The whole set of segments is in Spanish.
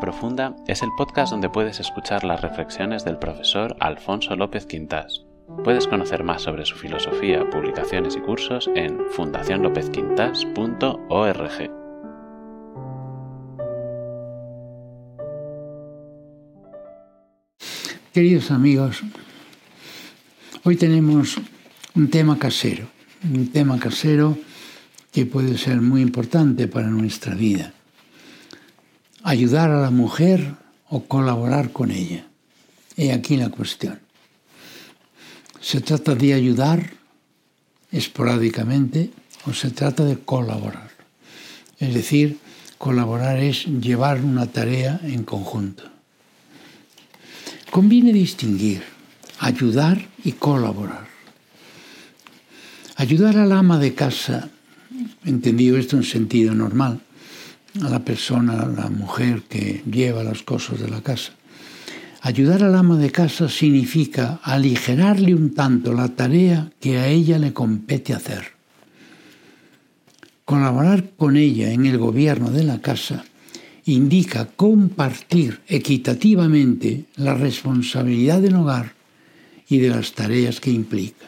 Profunda es el podcast donde puedes escuchar las reflexiones del profesor Alfonso López Quintas. Puedes conocer más sobre su filosofía, publicaciones y cursos en fundacionlopezquintas.org. Queridos amigos, hoy tenemos un tema casero, un tema casero que puede ser muy importante para nuestra vida ayudar a la mujer o colaborar con ella. He aquí la cuestión. ¿Se trata de ayudar esporádicamente o se trata de colaborar? Es decir, colaborar es llevar una tarea en conjunto. Conviene distinguir ayudar y colaborar. Ayudar al ama de casa, entendido esto en sentido normal, a la persona, a la mujer que lleva las cosas de la casa. Ayudar al ama de casa significa aligerarle un tanto la tarea que a ella le compete hacer. Colaborar con ella en el gobierno de la casa indica compartir equitativamente la responsabilidad del hogar y de las tareas que implica.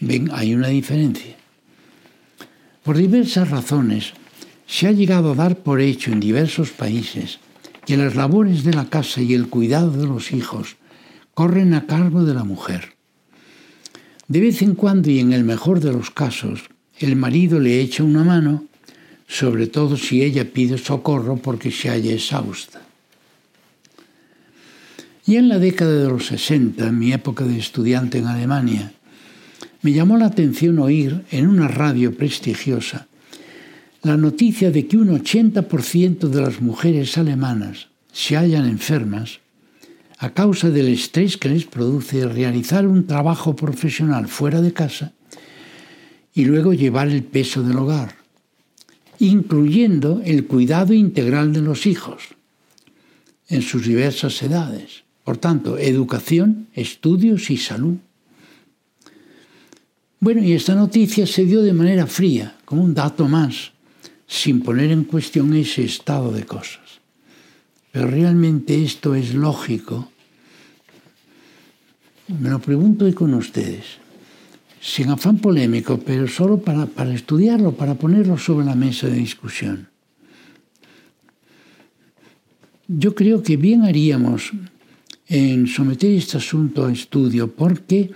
Ven, hay una diferencia. Por diversas razones, se ha llegado a dar por hecho en diversos países que las labores de la casa y el cuidado de los hijos corren a cargo de la mujer. De vez en cuando y en el mejor de los casos, el marido le echa una mano, sobre todo si ella pide socorro porque se halla exhausta. Y en la década de los 60, en mi época de estudiante en Alemania, me llamó la atención oír en una radio prestigiosa la noticia de que un 80% de las mujeres alemanas se hallan enfermas a causa del estrés que les produce realizar un trabajo profesional fuera de casa y luego llevar el peso del hogar, incluyendo el cuidado integral de los hijos en sus diversas edades. Por tanto, educación, estudios y salud. Bueno, y esta noticia se dio de manera fría, como un dato más sin poner en cuestión ese estado de cosas. Pero realmente esto es lógico. Me lo pregunto hoy con ustedes, sin afán polémico, pero solo para, para estudiarlo, para ponerlo sobre la mesa de discusión. Yo creo que bien haríamos en someter este asunto a estudio, porque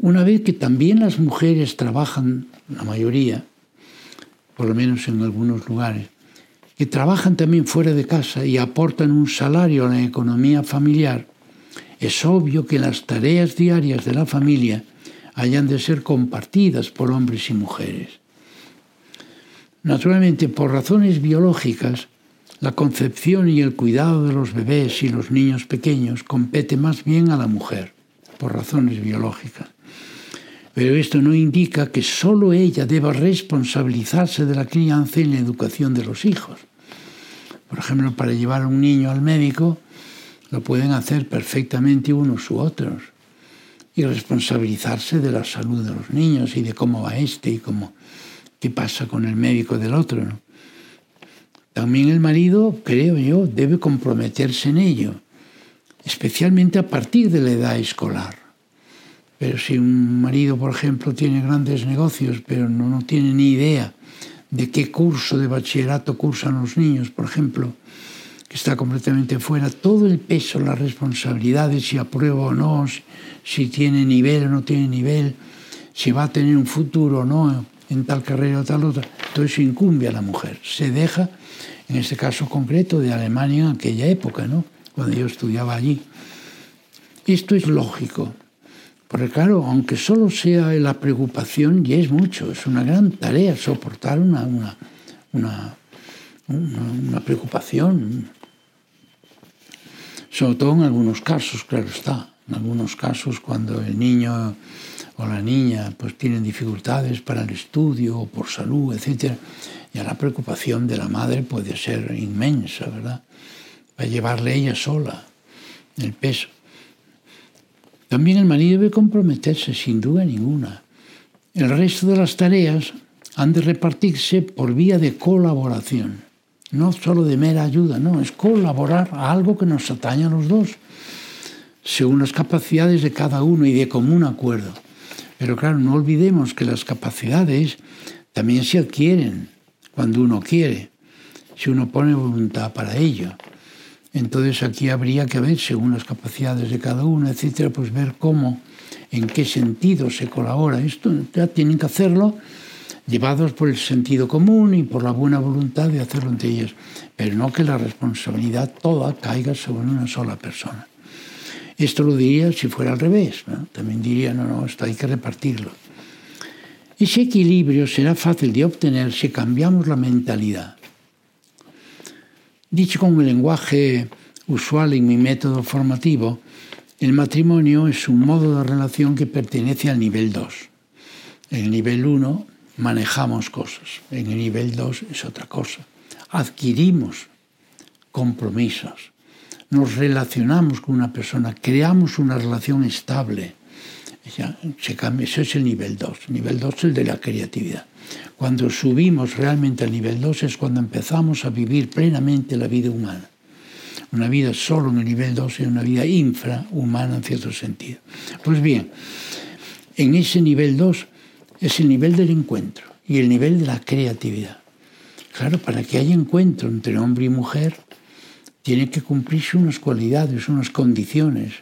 una vez que también las mujeres trabajan, la mayoría, por lo menos en algunos lugares, que trabajan también fuera de casa y aportan un salario a la economía familiar, es obvio que las tareas diarias de la familia hayan de ser compartidas por hombres y mujeres. Naturalmente, por razones biológicas, la concepción y el cuidado de los bebés y los niños pequeños compete más bien a la mujer, por razones biológicas. Pero esto no indica que solo ella deba responsabilizarse de la crianza y la educación de los hijos. Por ejemplo, para llevar a un niño al médico lo pueden hacer perfectamente unos u otros y responsabilizarse de la salud de los niños y de cómo va este y cómo, qué pasa con el médico del otro. También el marido, creo yo, debe comprometerse en ello, especialmente a partir de la edad escolar. Pero si un marido, por ejemplo, tiene grandes negocios, pero no, no tiene ni idea de qué curso de bachillerato cursan los niños, por ejemplo, que está completamente fuera, todo el peso, las responsabilidades, si aprueba o no, si, tiene nivel o no tiene nivel, si va a tener un futuro o no en tal carrera o tal otra, todo eso incumbe a la mujer. Se deja, en este caso concreto, de Alemania en aquella época, ¿no? cuando yo estudiaba allí. Esto es lógico, porque claro, aunque solo sea la preocupación, y es mucho, es una gran tarea soportar una, una, una, preocupación, sobre todo en algunos casos, claro está, en algunos casos cuando el niño o la niña pues tienen dificultades para el estudio o por salud, etc., ya la preocupación de la madre puede ser inmensa, ¿verdad? Para llevarle ella sola el peso. También el marido debe comprometerse, sin duda ninguna. El resto de las tareas han de repartirse por vía de colaboración, no solo de mera ayuda, no, es colaborar a algo que nos atañe a los dos, según las capacidades de cada uno y de común acuerdo. Pero claro, no olvidemos que las capacidades también se adquieren cuando uno quiere, si uno pone voluntad para ello. Entonces aquí habría que ver, según las capacidades de cada uno, etcétera, pues ver cómo, en qué sentido se colabora. Esto ya tienen que hacerlo llevados por el sentido común y por la buena voluntad de hacerlo entre ellos, pero no que la responsabilidad toda caiga sobre una sola persona. Esto lo diría si fuera al revés, también diría, no, no, esto hay que repartirlo. Ese equilibrio será fácil de obtener si cambiamos la mentalidad. Dicho con el lenguaje usual en mi método formativo, el matrimonio es un modo de relación que pertenece al nivel 2. En el nivel 1 manejamos cosas, en el nivel 2 es otra cosa. Adquirimos compromisos, nos relacionamos con una persona, creamos una relación estable. Se cambia, eso es el nivel 2. El nivel 2 es el de la creatividad. Cuando subimos realmente al nivel 2 es cuando empezamos a vivir plenamente la vida humana. Una vida solo en el nivel 2 es una vida infrahumana en cierto sentido. Pues bien, en ese nivel 2 es el nivel del encuentro y el nivel de la creatividad. Claro, para que haya encuentro entre hombre y mujer, tiene que cumplirse unas cualidades, unas condiciones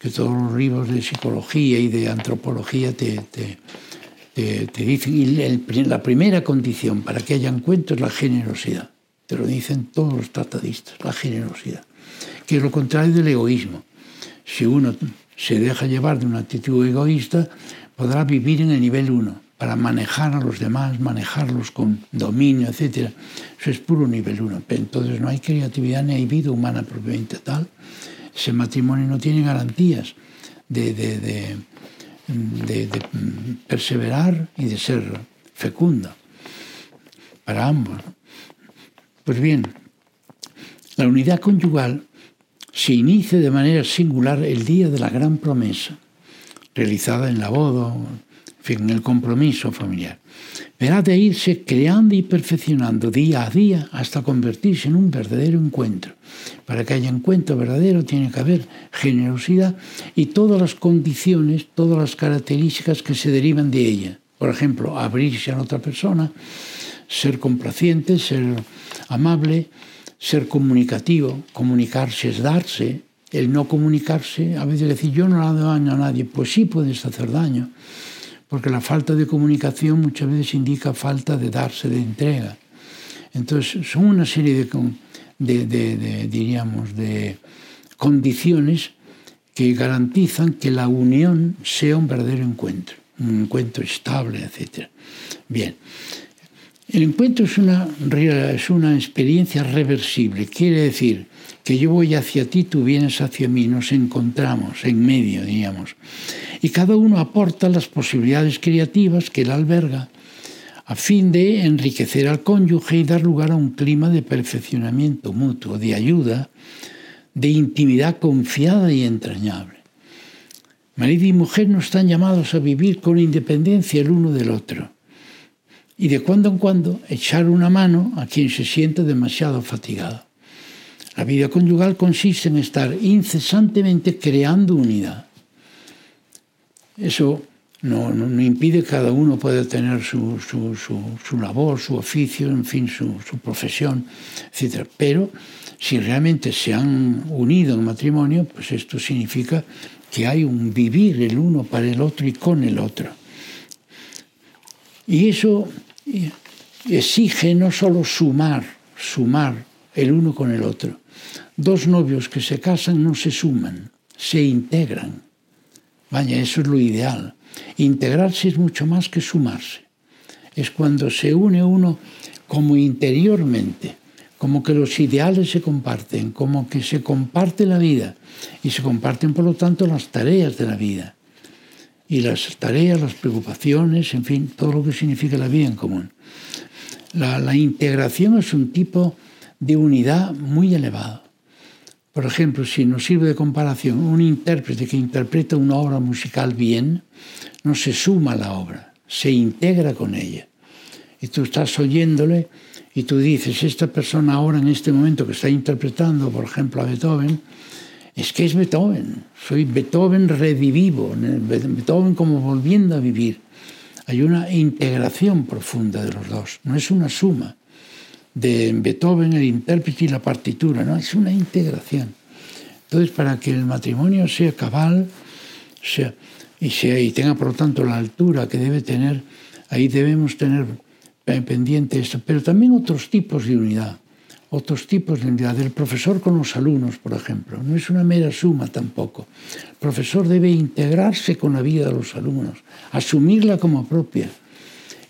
que todos los libros de psicología y de antropología te, dicen. Y la primera condición para que haya encuentro es la generosidad. Te lo dicen todos los tratadistas, la generosidad, que es lo contrario del egoísmo. Si uno se deja llevar de una actitud egoísta, podrá vivir en el nivel 1 para manejar a los demás, manejarlos con dominio, etc. Eso es puro nivel 1. Entonces no hay creatividad ni hay vida humana propiamente tal. Ese matrimonio no tiene garantías de, perseverar y de ser fecunda para ambos. Pues bien, la unidad conyugal se inicia de manera singular el día de la gran promesa realizada en la boda, en el compromiso familiar. Verá de irse creando y perfeccionando día a día hasta convertirse en un verdadero encuentro. Para que haya encuentro verdadero tiene que haber generosidad y todas las condiciones, todas las características que se derivan de ella. Por ejemplo, abrirse a otra persona, ser complaciente, ser amable, ser comunicativo. Comunicarse es darse, el no comunicarse, a veces decir yo no le hago daño a nadie, pues sí puedes hacer daño, porque la falta de comunicación muchas veces indica falta de darse, de entrega. Entonces son una serie de, diríamos, de condiciones que garantizan que la unión sea un verdadero encuentro, un encuentro estable, etc. Bien, el encuentro es una, es una experiencia reversible, quiere decir que yo voy hacia ti, tú vienes hacia mí, nos encontramos en medio, diríamos. Y cada uno aporta las posibilidades creativas que él alberga a fin de enriquecer al cónyuge y dar lugar a un clima de perfeccionamiento mutuo, de ayuda, de intimidad confiada y entrañable. Marido y mujer no están llamados a vivir con independencia el uno del otro y de cuando en cuando echar una mano a quien se siente demasiado fatigado. La vida conyugal consiste en estar incesantemente creando unidad. Eso no, impide que cada uno pueda tener su, labor, su oficio, en fin, su, profesión, etc. Pero si realmente se han unido en matrimonio, pues esto significa que hay un vivir el uno para el otro y con el otro. Y eso exige no solo sumar, sumar el uno con el otro. Dos novios que se casan no se suman, se integran. Vaya, eso es lo ideal. Integrarse es mucho más que sumarse. Es cuando se une uno como interiormente, como que los ideales se comparten, como que se comparte la vida y se comparten por lo tanto las tareas de la vida y las tareas, las preocupaciones, en fin, todo lo que significa la vida en común. La, integración es un tipo de unidad muy elevado. Por ejemplo, si nos sirve de comparación, un intérprete que interpreta una obra musical bien, no se suma a la obra, se integra con ella. Y tú estás oyéndole y tú dices, esta persona ahora en este momento que está interpretando, por ejemplo, a Beethoven, es que es Beethoven, soy Beethoven redivivo, Beethoven como volviendo a vivir. Hay una integración profunda de los dos, no es una suma de Beethoven, el intérprete y la partitura, ¿no? Es una integración. Entonces, para que el matrimonio sea cabal sea, y, sea, y tenga, por lo tanto, la altura que debe tener, ahí debemos tener pendiente esto, pero también otros tipos de unidad, otros tipos de unidad. El profesor con los alumnos, por ejemplo, no es una mera suma tampoco. El profesor debe integrarse con la vida de los alumnos, asumirla como propia,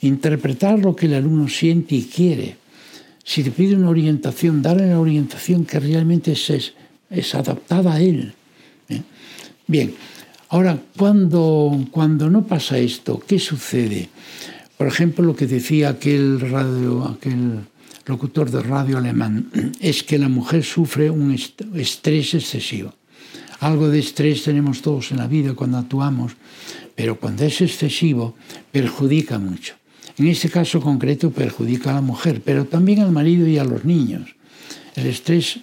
interpretar lo que el alumno siente y quiere si te pide una orientación, darle la orientación que realmente es, es, adaptada a él. ¿eh? Bien, ahora, cuando, cuando no pasa esto, ¿qué sucede? Por ejemplo, lo que decía aquel, radio, aquel locutor de radio alemán, es que la mujer sufre un estrés excesivo. Algo de estrés tenemos todos en la vida cuando actuamos, pero cuando es excesivo perjudica mucho. En este caso concreto perjudica a la mujer, pero también al marido y a los niños. El estrés,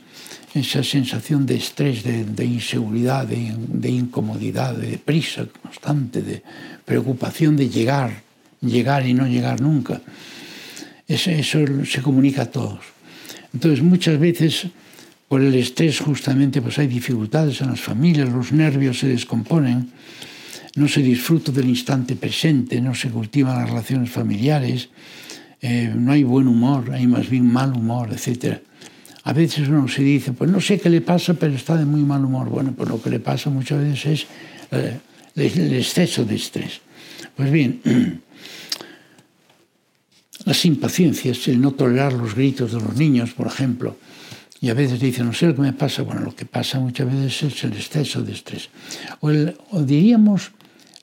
esa sensación de estrés, de, inseguridad, de, incomodidad, de prisa constante, de preocupación de llegar, llegar y no llegar nunca, eso, eso se comunica a todos. Entonces muchas veces por el estrés justamente pues hay dificultades en las familias, los nervios se descomponen no se disfruta del instante presente, no se cultivan las relaciones familiares, eh, no hay buen humor, hay más bien mal humor, etc. A veces uno se dice, pues no sé qué le pasa, pero está de muy mal humor. Bueno, pues lo que le pasa muchas veces es eh, el exceso de estrés. Pues bien, las impaciencias, el no tolerar los gritos de los niños, por ejemplo, y a veces dicen, no sé lo que me pasa. Bueno, lo que pasa muchas veces es el exceso de estrés. O, o diríamos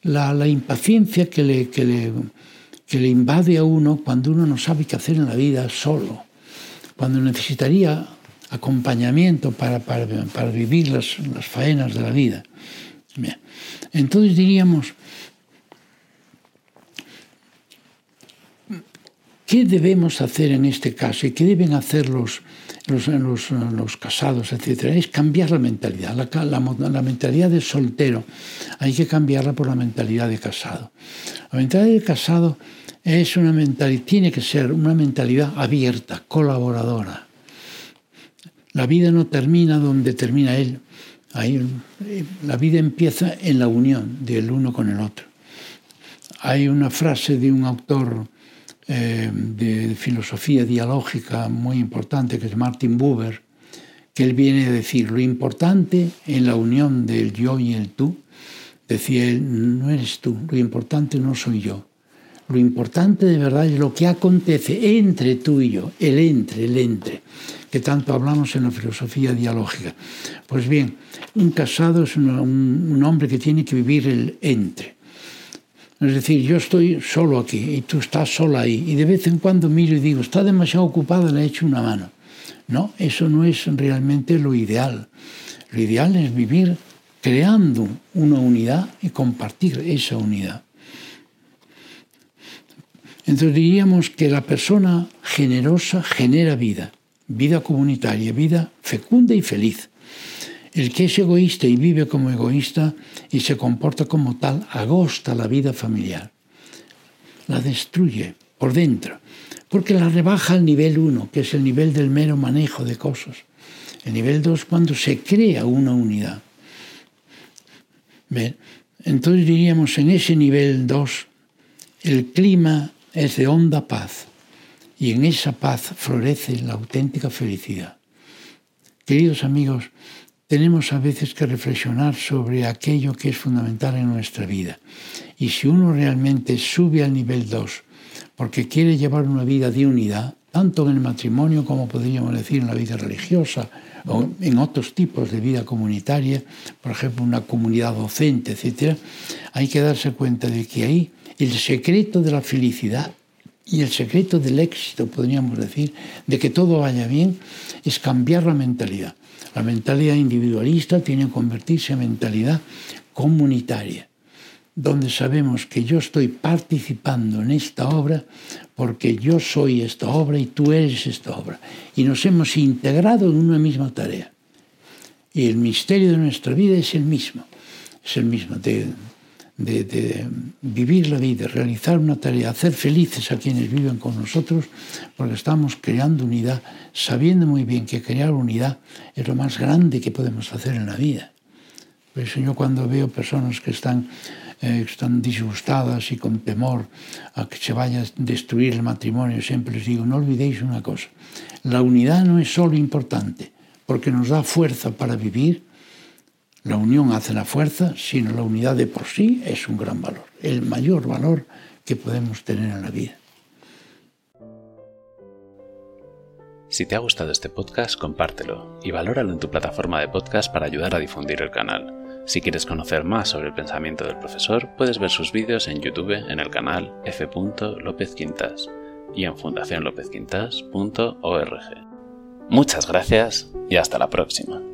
la, impaciencia que le, que, le, que le invade a uno cuando uno no sabe qué hacer en la vida solo, cuando necesitaría acompañamiento para, para, para vivir las, las, faenas de la vida. Entonces diríamos, ¿qué debemos hacer en este caso y qué deben hacer los, los, los, los casados, etcétera, es cambiar la mentalidad. La, la, la, mentalidad de soltero hay que cambiarla por la mentalidad de casado. La mentalidad de casado es una mentalidad, tiene que ser una mentalidad abierta, colaboradora. La vida no termina donde termina él. Ahí, la vida empieza en la unión del uno con el otro. Hay una frase de un autor eh, de filosofía dialógica muy importante, que es Martin Buber, que él viene a decir, lo importante en la unión del yo y el tú, decía él, no eres tú, lo importante no soy yo. Lo importante de verdad es lo que acontece entre tú y yo, el entre, el entre, que tanto hablamos en la filosofía dialógica. Pues bien, un casado es un, un hombre que tiene que vivir el entre. Es decir, yo estoy solo aquí y tú estás sola ahí. Y de vez en cuando miro y digo, está demasiado ocupada, le echo una mano. No, eso no es realmente lo ideal. Lo ideal es vivir creando una unidad y compartir esa unidad. Entonces diríamos que la persona generosa genera vida, vida comunitaria, vida fecunda y feliz. El que es egoísta y vive como egoísta y se comporta como tal agosta la vida familiar. La destruye por dentro, porque la rebaja al nivel 1, que es el nivel del mero manejo de cosas. El nivel 2 cuando se crea una unidad. Entonces diríamos en ese nivel 2, el clima es de honda paz y en esa paz florece la auténtica felicidad. Queridos amigos, tenemos a veces que reflexionar sobre aquello que es fundamental en nuestra vida. Y si uno realmente sube al nivel 2 porque quiere llevar una vida de unidad, tanto en el matrimonio como podríamos decir en la vida religiosa o en otros tipos de vida comunitaria, por ejemplo, una comunidad docente, etc., hay que darse cuenta de que ahí el secreto de la felicidad y el secreto del éxito, podríamos decir, de que todo vaya bien, es cambiar la mentalidad. La mentalidad individualista tiene que convertirse en mentalidad comunitaria, donde sabemos que yo estoy participando en esta obra porque yo soy esta obra y tú eres esta obra. Y nos hemos integrado en una misma tarea. Y el misterio de nuestra vida es el mismo. Es el mismo de, vivir la vida, realizar una tarea, hacer felices a quienes viven con nosotros, porque estamos creando unidad, sabiendo muy bien que crear unidad es lo más grande que podemos hacer en la vida. Por eso yo cuando veo personas que están, eh, están disgustadas y con temor a que se vaya a destruir el matrimonio, siempre les digo, no olvidéis una cosa, la unidad no es solo importante, porque nos da fuerza para vivir, la unión hace la fuerza, sino la unidad de por sí es un gran valor, el mayor valor que podemos tener en la vida. Si te ha gustado este podcast, compártelo y valóralo en tu plataforma de podcast para ayudar a difundir el canal. Si quieres conocer más sobre el pensamiento del profesor, puedes ver sus vídeos en YouTube en el canal F. Quintas y en fundacionlopezquintas.org. Muchas gracias y hasta la próxima.